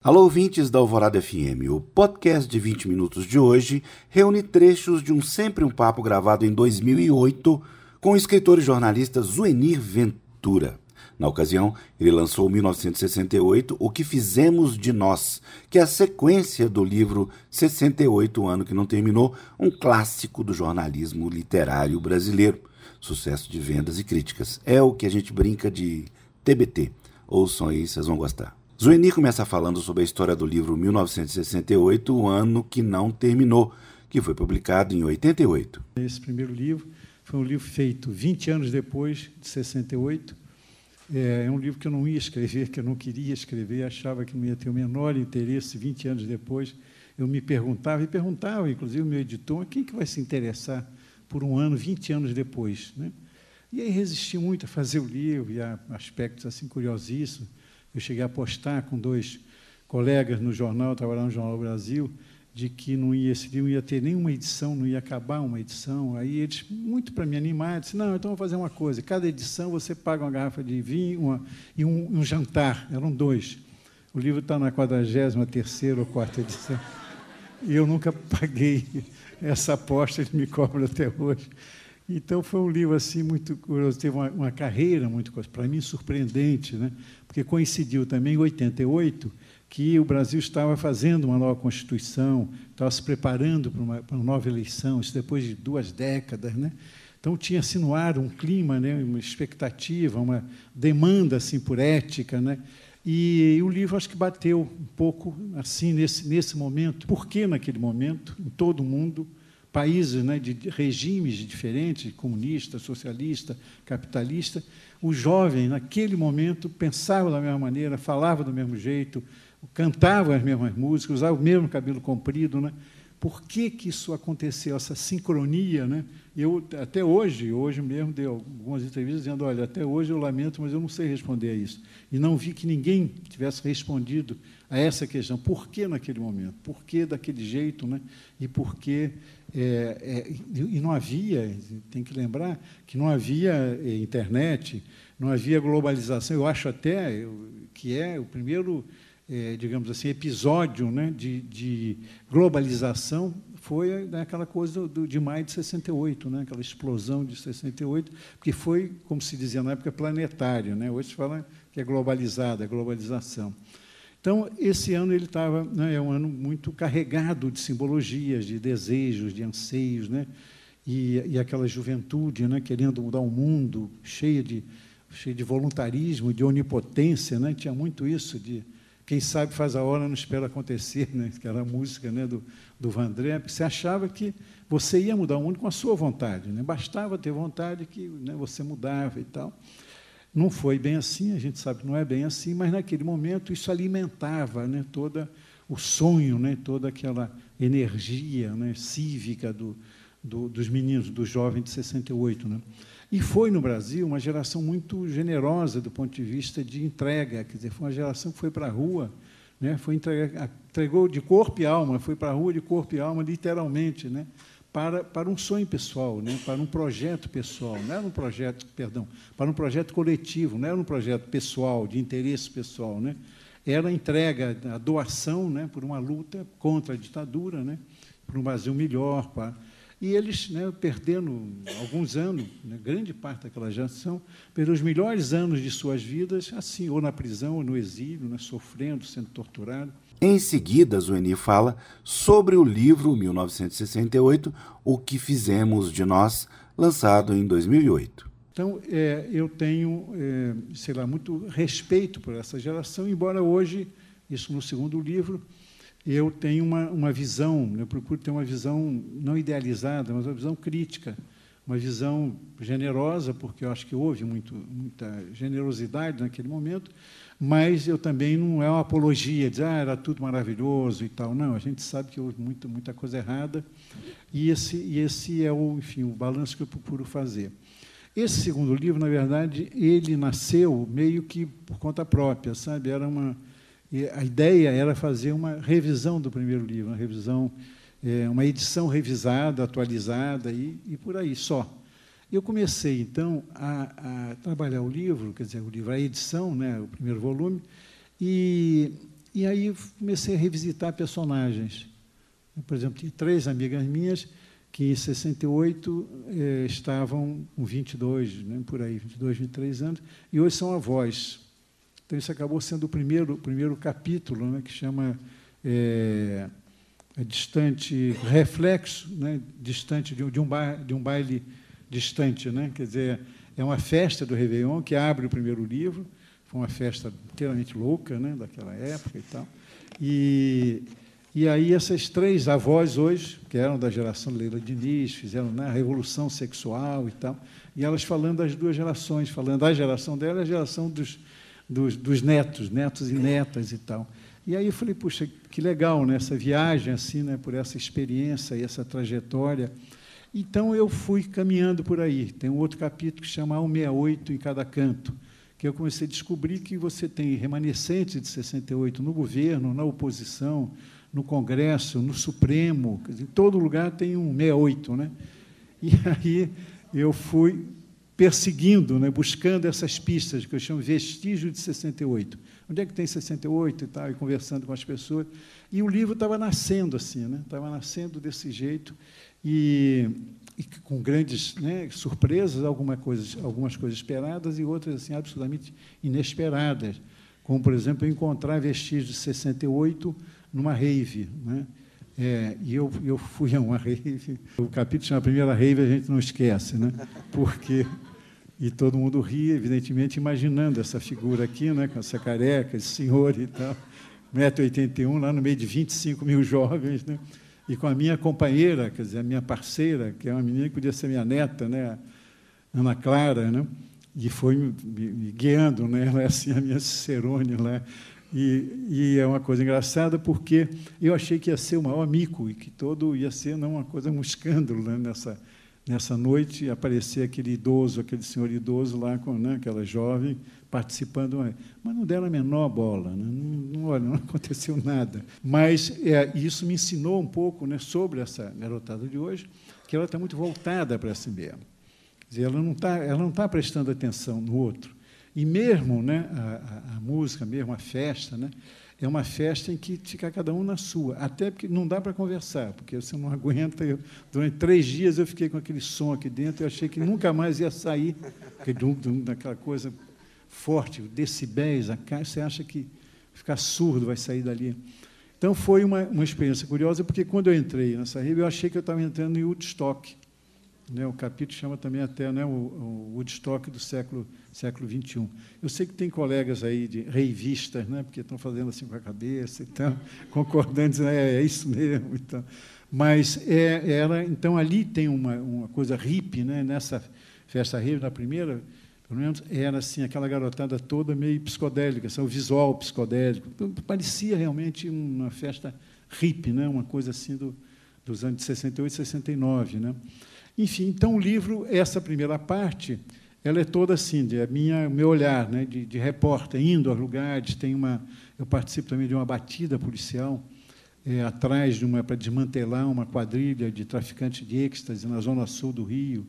Alô, ouvintes da Alvorada FM. O podcast de 20 minutos de hoje reúne trechos de um Sempre um Papo gravado em 2008 com o escritor e jornalista Zuenir Ventura. Na ocasião, ele lançou em 1968 O que Fizemos de Nós, que é a sequência do livro 68 Ano que Não Terminou, um clássico do jornalismo literário brasileiro. Sucesso de vendas e críticas. É o que a gente brinca de TBT. Ouçam aí, vocês vão gostar. Zueni começa falando sobre a história do livro 1968, o ano que não terminou, que foi publicado em 88. Esse primeiro livro foi um livro feito 20 anos depois de 68. É, é um livro que eu não ia escrever, que eu não queria escrever, achava que não ia ter o menor interesse 20 anos depois. Eu me perguntava, e perguntava, inclusive, o meu editor, quem que vai se interessar por um ano, 20 anos depois? Né? E aí resisti muito a fazer o livro, e há aspectos assim curiosíssimos eu cheguei a postar com dois colegas no jornal, trabalhando no Jornal Brasil, de que não ia, esse livro não ia ter nenhuma edição, não ia acabar uma edição. Aí eles, muito para me animar, disseram, não, então vou fazer uma coisa, cada edição você paga uma garrafa de vinho uma, e um, um, jantar, eram dois. O livro está na 43ª ou quarta edição. E eu nunca paguei essa aposta, eles me cobram até hoje. Então foi um livro assim muito curioso, teve uma, uma carreira muito para mim surpreendente, né? Porque coincidiu também em 88 que o Brasil estava fazendo uma nova constituição, estava se preparando para uma, para uma nova eleição, isso depois de duas décadas, né? Então tinha-se no ar um clima, né, uma expectativa, uma demanda assim por ética, né? E, e o livro acho que bateu um pouco assim nesse nesse momento. Por que naquele momento, em todo o mundo, países né, de regimes diferentes, comunista, socialista, capitalista, o jovem, naquele momento, pensava da mesma maneira, falava do mesmo jeito, cantava as mesmas músicas, usava o mesmo cabelo comprido. Né? Por que, que isso aconteceu, essa sincronia? Né? Eu, até hoje, hoje mesmo, dei algumas entrevistas dizendo: olha, até hoje eu lamento, mas eu não sei responder a isso. E não vi que ninguém tivesse respondido a essa questão. Por que naquele momento? Por que daquele jeito? Né? E por que é, é, e não havia, tem que lembrar que não havia é, internet, não havia globalização. Eu acho até que é o primeiro, é, digamos assim, episódio né, de, de, globalização foi naquela coisa do, de maio de 68, né, aquela explosão de 68, que foi, como se dizia na época, planetário. Né? Hoje se fala que é globalizada, é globalização. Então, esse ano ele estava, né, é um ano muito carregado de simbologias, de desejos, de anseios, né, e, e aquela juventude, né, querendo mudar o mundo, cheia de, cheia de voluntarismo, de onipotência, né, tinha muito isso de quem sabe faz a hora não espera acontecer, né, que era a música né, do, do Vandré, você achava que você ia mudar o mundo com a sua vontade, né, bastava ter vontade que né, você mudava e tal. Não foi bem assim, a gente sabe que não é bem assim, mas naquele momento isso alimentava né, todo o sonho, né, toda aquela energia né, cívica do, do, dos meninos, dos jovens de 68. Né? E foi no Brasil uma geração muito generosa do ponto de vista de entrega, quer dizer, foi uma geração que foi para a rua, né, foi entrega, entregou de corpo e alma, foi para a rua de corpo e alma, literalmente, né, para, para um sonho pessoal, né? para um projeto pessoal, não era um projeto, perdão, para um projeto coletivo, não era um projeto pessoal, de interesse pessoal, né? era a entrega, a doação né? por uma luta contra a ditadura, né? por um Brasil melhor. E eles, né, perdendo alguns anos, né, grande parte daquela geração, perderam os melhores anos de suas vidas, assim, ou na prisão, ou no exílio, né, sofrendo, sendo torturado. Em seguida, Zueni fala sobre o livro 1968, O que Fizemos de Nós, lançado em 2008. Então, é, eu tenho, é, sei lá, muito respeito por essa geração, embora hoje, isso no segundo livro, eu tenho uma, uma visão, eu procuro ter uma visão não idealizada, mas uma visão crítica, uma visão generosa, porque eu acho que houve muito, muita generosidade naquele momento, mas eu também não é uma apologia, de ah, era tudo maravilhoso e tal. Não, a gente sabe que houve muita, muita coisa errada, e esse, e esse é o, enfim, o balanço que eu procuro fazer. Esse segundo livro, na verdade, ele nasceu meio que por conta própria, sabe? Era uma, a ideia era fazer uma revisão do primeiro livro, uma revisão, é, uma edição revisada, atualizada e, e por aí só. Eu comecei, então, a, a, trabalhar o livro, quer dizer, o livro, a edição, né, o primeiro volume, e, E aí comecei a revisitar personagens. Por exemplo, tinha três amigas minhas que em 68 eh, estavam com 22, né, por aí, 22, 23 anos, e hoje são avós. Então, isso acabou sendo o primeiro, primeiro capítulo, né, que chama é, Distante Reflexo, né, distante de, de, um baile, de um baile distante. Né, quer dizer, é uma festa do Réveillon que abre o primeiro livro, foi uma festa inteiramente louca né, daquela época e tal. E, e aí essas três avós hoje, que eram da geração Leila Diniz, fizeram né, a revolução sexual e tal, e elas falando das duas gerações, falando da geração dela e a geração dos, dos, dos, netos, netos e netas e tal. E aí eu falei, puxa, que legal, né, essa viagem assim, né, por essa experiência e essa trajetória. Então eu fui caminhando por aí. Tem um outro capítulo que chama 168 em cada canto que eu comecei a descobrir que você tem remanescentes de 68 no governo, na oposição, no Congresso, no Supremo, em todo lugar tem um 68. Né? E aí eu fui perseguindo, né, buscando essas pistas que eu chamo vestígio de 68. Onde é que tem 68 e tal, e conversando com as pessoas. E o livro estava nascendo assim, né? estava nascendo desse jeito. E e com grandes né, surpresas, algumas coisas, algumas coisas esperadas e outras assim absolutamente inesperadas, como por exemplo encontrar vestígios de 68 numa rave, né? É, e eu, eu fui a uma rave. O capítulo chama Primeira Rave, a gente não esquece, né? Porque e todo mundo ria, evidentemente, imaginando essa figura aqui, né, com essa careca, esse senhor e tal, 1,81m, lá no meio de 25 mil jovens, né? e com a minha companheira, quer dizer, a minha parceira, que é uma menina que podia ser minha neta, né, Ana Clara, né, e foi me, me guiando, né, ela é assim a minha cicerone lá. E, e, é uma coisa engraçada porque eu achei que ia ser o maior mico e que todo ia ser não uma coisa um escândalo né, nessa nessa noite aparecer aquele idoso, aquele senhor idoso lá com né, aquela jovem participando, mas não deram a menor bola, né? não, olha, não aconteceu nada. Mas é, isso me ensinou um pouco né, sobre essa garotada de hoje, que ela está muito voltada para si mesma. Ela não está, ela não está prestando atenção no outro. E mesmo né, a, a, a música, mesmo a festa, né, é uma festa em que fica cada um na sua. Até porque não dá para conversar, porque você não aguenta. Eu, durante três dias eu fiquei com aquele som aqui dentro, eu achei que nunca mais ia sair, daquela coisa forte, decibéis, a você acha que ficar surdo vai sair dali. Então foi uma, uma experiência curiosa, porque quando eu entrei nessa rede, eu achei que eu estava entrando em Woodstock. Né, o capítulo chama também até né, o, o Woodstock do século século XXI. Eu sei que tem colegas aí de reivistas, né, porque estão fazendo assim com a cabeça, então, concordando, é, é isso mesmo. Então. Mas é, era, então ali tem uma, uma coisa hippie, né, nessa festa rave, na primeira, pelo menos era assim, aquela garotada toda meio psicodélica, assim, o visual psicodélico. Então, parecia realmente uma festa hippie, né? uma coisa assim do, dos anos de 68 e 69. Né? Enfim, então o livro, essa primeira parte, ela é toda assim, a minha, meu olhar né? de, de repórter, indo a lugares, tem uma, eu participo também de uma batida policial, é, atrás de uma para desmantelar uma quadrilha de traficantes de êxtase na zona sul do Rio,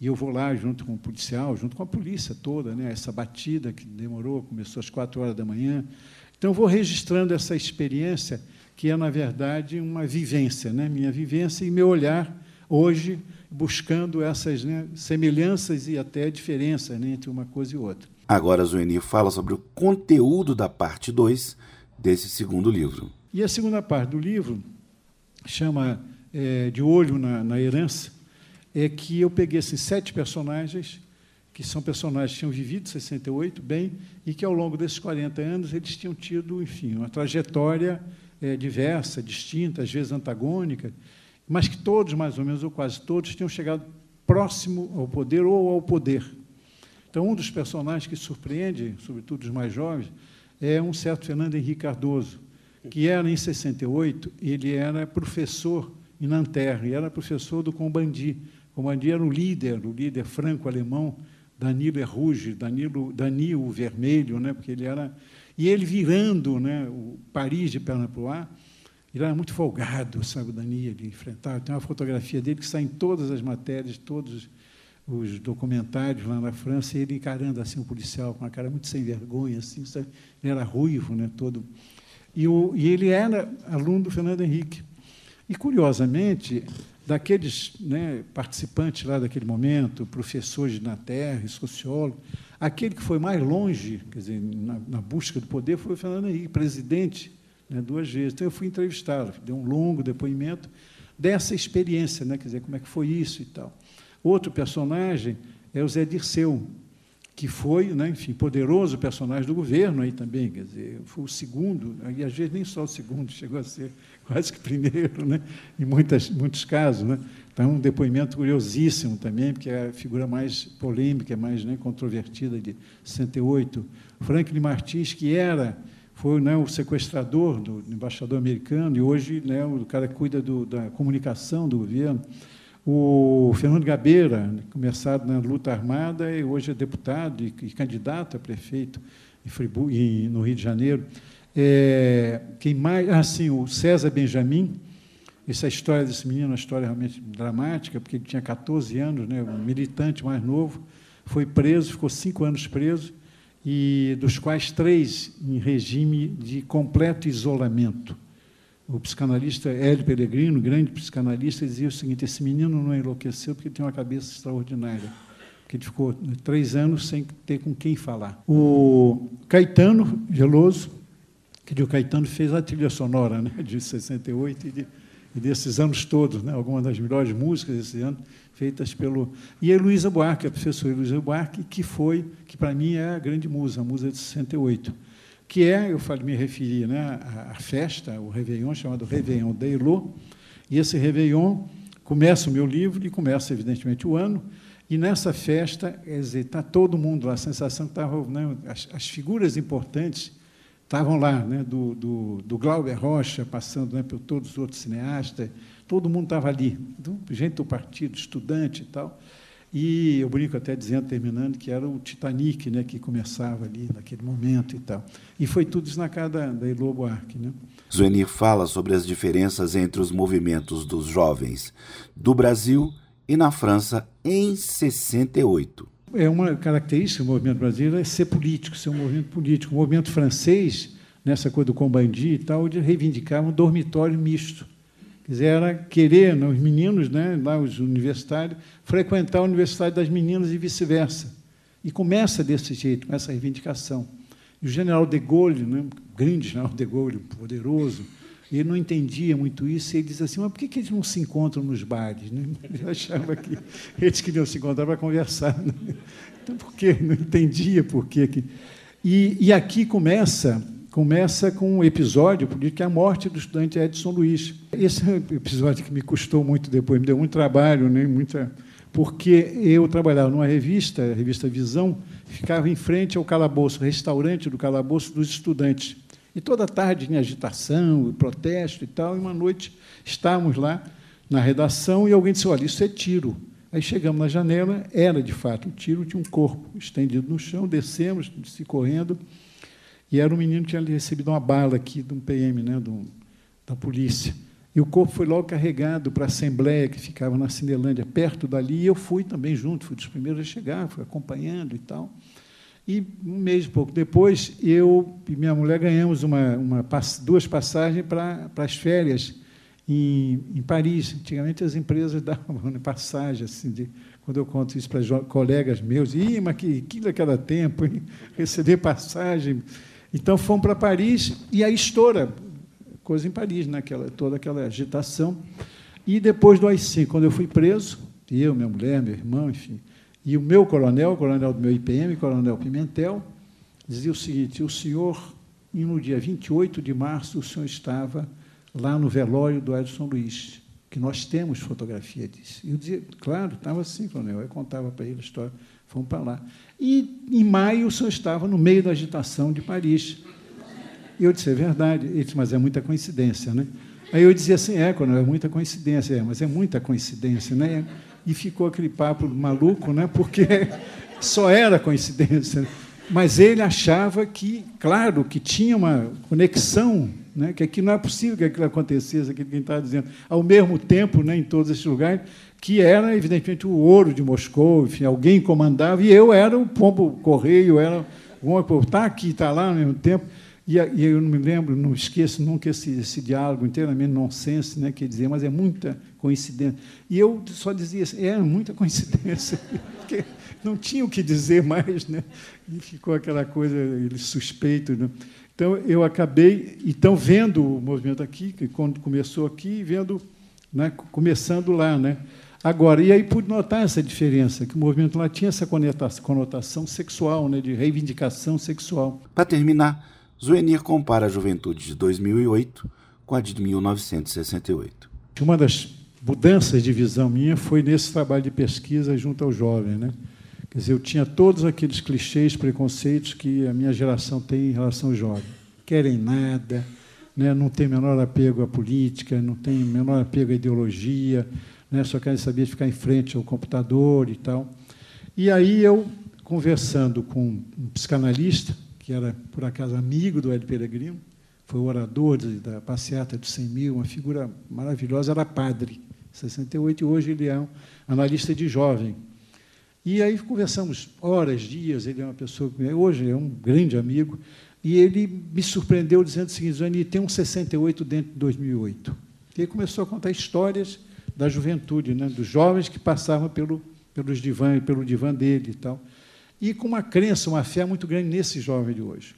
e eu vou lá junto com o policial, junto com a polícia toda, né? essa batida que demorou, começou às quatro horas da manhã. Então, vou registrando essa experiência, que é, na verdade, uma vivência, né? minha vivência e meu olhar hoje, buscando essas né, semelhanças e até diferenças né, entre uma coisa e outra. Agora, Zuenir fala sobre o conteúdo da parte 2 desse segundo livro. E a segunda parte do livro chama é, De Olho na, na Herança, é que eu peguei esses sete personagens, que são personagens que tinham vivido 68 bem, e que ao longo desses 40 anos eles tinham tido, enfim, uma trajetória é, diversa, distinta, às vezes antagônica, mas que todos, mais ou menos, ou quase todos, tinham chegado próximo ao poder ou ao poder. Então, um dos personagens que surpreende, sobretudo os mais jovens, é um certo Fernando Henrique Cardoso, que era, em 68, ele era professor em Nanterre, era professor do Combandi, Comandi era o líder, o líder franco-alemão, Danilo Erruge, Danilo, Danilo Vermelho, né, porque ele era. E ele virando né, o Paris de perna para o ar, ele era muito folgado, sabe, o Danilo, ele enfrentava. Tem uma fotografia dele que sai em todas as matérias, todos os documentários lá na França, ele encarando assim o policial com uma cara muito sem vergonha, assim, sabe? ele era ruivo, né, todo. E, o, e ele era aluno do Fernando Henrique. E, curiosamente, daqueles né, participantes lá daquele momento, professores na Terra sociólogos, aquele que foi mais longe, quer dizer, na, na busca do poder, foi o Fernando Henrique, presidente, né, duas vezes. Então, eu fui entrevistá-lo, deu um longo depoimento dessa experiência, né, quer dizer, como é que foi isso e tal. Outro personagem é o Zé Dirceu, que foi, né, enfim, poderoso personagem do governo aí também, quer dizer, foi o segundo, e às vezes nem só o segundo, chegou a ser quase que primeiro, né, em muitas, muitos casos. Né. Então, um depoimento curiosíssimo também, porque é a figura mais polêmica, mais né, controvertida de 68. Franklin Martins, que era, foi né, o sequestrador do embaixador americano, e hoje né, o cara que cuida do, da comunicação do governo. O Fernando Gabeira, começado na luta armada, e hoje é deputado e, e candidato a prefeito em Friburgo, em, no Rio de Janeiro. É, quem mais? Ah, sim, o César Benjamin. Essa história desse menino é uma história realmente dramática, porque ele tinha 14 anos, né, um militante mais novo, foi preso, ficou cinco anos preso, e dos quais três em regime de completo isolamento. O psicanalista Hélio Pellegrino, grande psicanalista, dizia o seguinte: esse menino não enlouqueceu porque tem uma cabeça extraordinária. Porque ele ficou três anos sem ter com quem falar. O Caetano Geloso, que o Caetano fez a trilha sonora né, de 68 e, de, e desses anos todos, né, algumas das melhores músicas desse ano, feitas pelo. E a Heloísa Buarque, a professora Heloísa Buarque, que foi, que para mim é a grande musa, a musa de 68 que é, eu me referi né, à, festa, o Réveillon, chamado Réveillon d'Eilô, e esse Réveillon começa o meu livro e começa, evidentemente, o ano, e nessa festa, está todo mundo lá, a sensação que estava, né, as, as, figuras importantes estavam lá, né, do, do, do Glauber Rocha, passando né, por todos os outros cineastas, todo mundo estava ali, do, gente do partido, estudante e tal, e eu brinco até dizendo, terminando, que era o Titanic né, que começava ali naquele momento e tal. E foi tudo isso na casa da, da Buarque. Né? Zuenir fala sobre as diferenças entre os movimentos dos jovens do Brasil e na França em 68. É uma característica do movimento brasileiro é ser político, ser um movimento político. O movimento francês, nessa coisa do Combandi e tal, ele reivindicava um dormitório misto Quer dizer, querer, né, os meninos, né, lá os universitários, frequentar a universidade das meninas e vice-versa. E começa desse jeito, com essa reivindicação. E o general de Gaulle, né, grande general de Gaulle, poderoso, ele não entendia muito isso, e ele diz assim, mas por que, que eles não se encontram nos bares? Né? Ele achava que eles queriam se encontrar para conversar. Né? Então, por quê? Não entendia por quê. E, e aqui começa começa com um episódio político, que é a morte do estudante Edson Luiz. Esse é um episódio que me custou muito depois, me deu muito trabalho, né, muita, porque eu trabalhava numa revista, a revista Visão, ficava em frente ao calabouço, restaurante do calabouço dos estudantes. E toda tarde tinha agitação, protesto e tal, e uma noite estávamos lá na redação e alguém disse, olha, isso é tiro. Aí chegamos na janela, era de fato um tiro, tinha um corpo estendido no chão, descemos, se correndo, e era um menino que tinha recebido uma bala aqui de um PM, né, do, da polícia. E o corpo foi logo carregado para a Assembleia, que ficava na Cinelândia, perto dali, e eu fui também junto, fui dos primeiros a chegar, fui acompanhando e tal. E um mês e pouco depois, eu e minha mulher ganhamos uma, uma duas passagens para, as férias em, em Paris. Antigamente as empresas davam uma passagem, assim, de, quando eu conto isso para colegas meus, Ih, mas que, que daquela tempo, hein? receber passagem então fomos para Paris e aí estoura coisa em Paris, naquela né? toda aquela agitação. E depois do AI-5, quando eu fui preso, eu, minha mulher, meu irmão, enfim, e o meu coronel, o coronel do meu IPM, coronel Pimentel, dizia o seguinte: o senhor, no dia 28 de março, o senhor estava lá no velório do Edson Luiz, que nós temos fotografia disso. E eu dizia, claro, estava assim, coronel. Eu contava para ele a história. Fomos para lá. E, em maio, o senhor estava no meio da agitação de Paris. E eu disse, é verdade. Ele disse, mas é muita coincidência, né? Aí eu dizia assim, é, quando é muita coincidência, é, mas é muita coincidência, né? E ficou aquele papo maluco, né? Porque só era coincidência. Mas ele achava que, claro, que tinha uma conexão, né? que aqui não é possível que aquilo acontecesse, aquilo que ele estava dizendo, ao mesmo tempo, né, em todos esses lugares, que era, evidentemente, o ouro de Moscou, enfim, alguém comandava, e eu era o pombo correio, era está aqui, está lá ao mesmo tempo. E, e eu não me lembro, não esqueço nunca esse, esse diálogo inteiramente nonsense, né, que dizia, mas é muita coincidência. E eu só dizia assim, é muita coincidência, porque não tinha o que dizer mais, né? E ficou aquela coisa, ele suspeito. Né? Então, eu acabei, então, vendo o movimento aqui, que quando começou aqui, vendo, né, começando lá, né? Agora, e aí pude notar essa diferença, que o movimento lá tinha essa conotação sexual, né, de reivindicação sexual. Para terminar, Zuenir compara a juventude de 2008 com a de 1968. Uma das mudanças de visão minha foi nesse trabalho de pesquisa junto ao jovem. Né? Quer dizer, eu tinha todos aqueles clichês, preconceitos que a minha geração tem em relação ao jovem. Querem nada, né? não tem menor apego à política, não tem menor apego à ideologia, né? só querem saber ficar em frente ao computador e tal. E aí eu, conversando com um psicanalista, que era, por acaso, amigo do Hélio Peregrino, foi orador da passeata dos 100 mil, uma figura maravilhosa, era padre, 68, e hoje ele é um analista de jovem. E aí conversamos horas, dias, ele é uma pessoa que hoje é um grande amigo, e ele me surpreendeu dizendo o seguinte, Zani, tem um 68 dentro de 2008. E ele começou a contar histórias da juventude, né, dos jovens que passavam pelo, pelos divã, pelo divã dele e tal. E com uma crença, uma fé muito grande nesse jovem de hoje.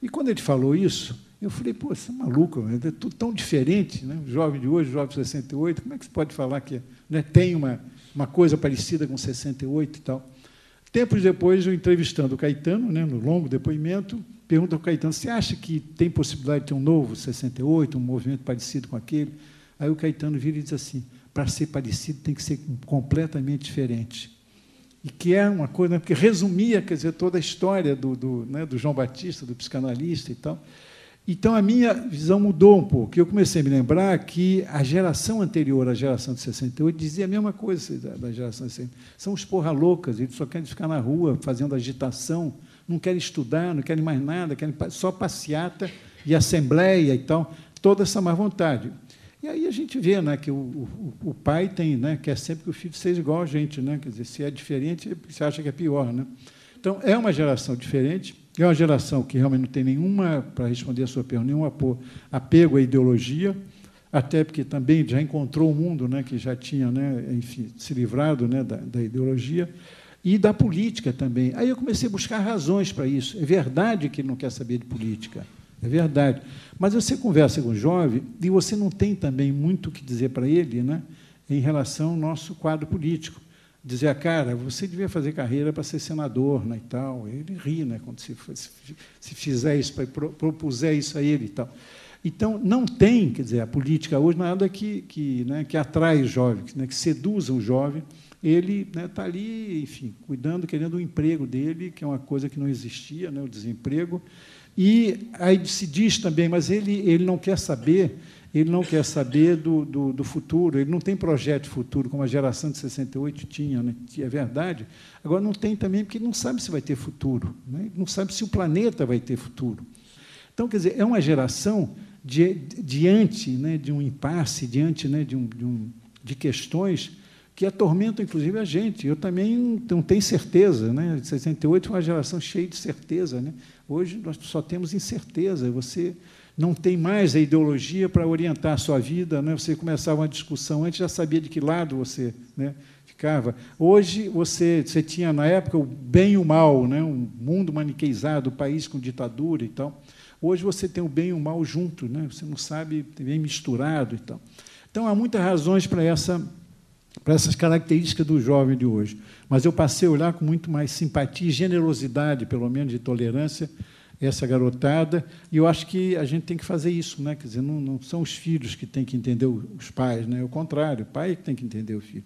E quando ele falou isso, eu falei, pô, você é maluco, é tudo tão diferente, né? o jovem de hoje, o jovem de 68, como é que você pode falar que né, tem uma, uma coisa parecida com 68 e tal? Tempos depois, eu entrevistando o Caetano, né, no longo depoimento, pergunto ao Caetano, você acha que tem possibilidade de ter um novo 68, um movimento parecido com aquele? Aí o Caetano vira e diz assim, para ser parecido tem que ser completamente diferente. E que é uma coisa, né, porque resumia quer dizer, toda a história do, do, né, do João Batista, do psicanalista e tal. Então a minha visão mudou um pouco. Eu comecei a me lembrar que a geração anterior à geração de 68 dizia a mesma coisa da, geração de 68. São os porra loucas, eles só querem ficar na rua fazendo agitação, não querem estudar, não querem mais nada, querem só passeata e assembleia e tal, toda essa má vontade. E aí a gente vê né, que o, o, o, pai tem, né, quer sempre que o filho seja igual a gente, né? quer dizer, se é diferente, você acha que é pior. Né? Então, é uma geração diferente, é uma geração que realmente não tem nenhuma, para responder a sua pergunta, nenhum apego à ideologia, até porque também já encontrou o mundo né, que já tinha né, enfim, se livrado né, da, da ideologia, e da política também. Aí eu comecei a buscar razões para isso. É verdade que ele não quer saber de política. É verdade. Mas você conversa com o jovem e você não tem também muito o que dizer para ele né, em relação ao nosso quadro político. Dizer, cara, você devia fazer carreira para ser senador né, e tal. Ele ri né, quando se, se fizer isso, propuser isso a ele e tal. Então, não tem, quer dizer, a política hoje nada que, que, né, que atrai o jovem, né, que seduza o jovem. Ele está né, tá ali, enfim, cuidando, querendo o emprego dele, que é uma coisa que não existia, né, o desemprego. E aí se diz também, mas ele, ele não quer saber, ele não quer saber do, do, do futuro, ele não tem projeto futuro, como a geração de 68 tinha, né? é verdade. Agora, não tem também, porque ele não sabe se vai ter futuro, né? não sabe se o planeta vai ter futuro. Então, quer dizer, é uma geração de, diante né, de um impasse, diante né, de, um, de, um, de questões que atormentam, inclusive, a gente. Eu também não tenho certeza. Né? 68 foi uma geração cheia de certeza. Né? Hoje nós só temos incerteza. Você não tem mais a ideologia para orientar a sua vida. Né? Você começava uma discussão antes, já sabia de que lado você né, ficava. Hoje você, você tinha, na época, o bem e o mal, né? um mundo maniqueizado, o país com ditadura e tal. Hoje você tem o bem e o mal junto, né? você não sabe, bem misturado e tal. Então, há muitas razões para essa para essas características do jovem de hoje. Mas eu passei a olhar com muito mais simpatia e generosidade, pelo menos de tolerância, essa garotada, e eu acho que a gente tem que fazer isso, né? Quer dizer, não, não são os filhos que têm que entender os pais, né? É o contrário, o pai é que tem que entender o filho.